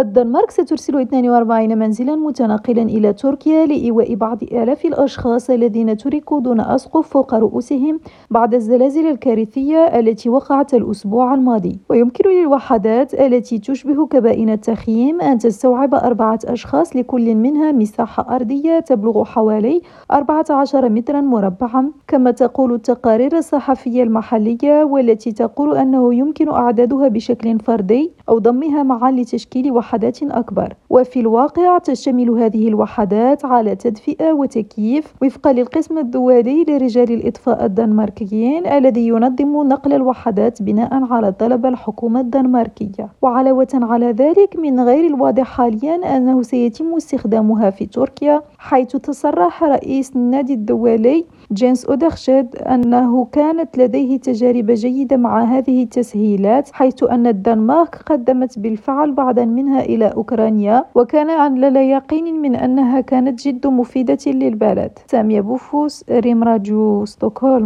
الدنمارك سترسل 42 منزلا متنقلا إلى تركيا لإيواء بعض آلاف الأشخاص الذين تركوا دون أسقف فوق رؤوسهم بعد الزلازل الكارثية التي وقعت الأسبوع الماضي. ويمكن للوحدات التي تشبه كبائن التخييم أن تستوعب أربعة أشخاص لكل منها مساحة أرضية تبلغ حوالي 14 مترا مربعا. كما تقول التقارير الصحفية المحلية والتي تقول أنه يمكن أعدادها بشكل فردي أو ضمها معا لتشكيل وحدات أكبر. وفي الواقع تشتمل هذه الوحدات على تدفئة وتكييف وفقا للقسم الدولي لرجال الإطفاء الدنماركيين الذي ينظم نقل الوحدات بناء على طلب الحكومة الدنماركية. وعلاوة على ذلك من غير الواضح حاليا أنه سيتم استخدامها في تركيا حيث تصرح رئيس النادي الدولي جينس أودخشيد أنه كانت لديه تجارب جيدة مع هذه التسهيلات حيث أن الدنمارك قدمت بالفعل بعضا منها إلى أوكرانيا وكان على يقين من أنها كانت جد مفيدة للبلد. سامية بوفوس ريم راديو ستوكهولم.